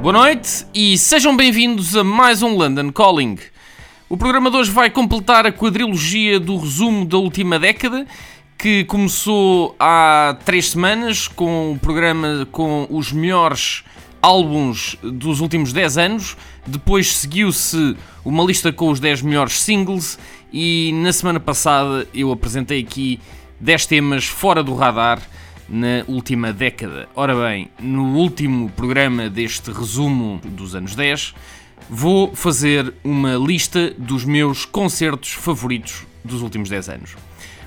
Boa noite e sejam bem-vindos a mais um London Calling. O programa de hoje vai completar a quadrilogia do resumo da última década, que começou há três semanas com o programa com os melhores álbuns dos últimos 10 anos. Depois seguiu-se uma lista com os 10 melhores singles e na semana passada eu apresentei aqui 10 temas fora do radar na última década. Ora bem, no último programa deste resumo dos anos 10, vou fazer uma lista dos meus concertos favoritos dos últimos 10 anos.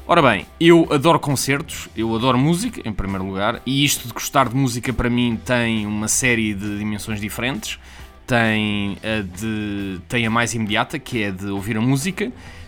Ora bem, eu adoro concertos, eu adoro música, em primeiro lugar, e isto de gostar de música para mim tem uma série de dimensões diferentes. Tem a, de, tem a mais imediata, que é de ouvir a música,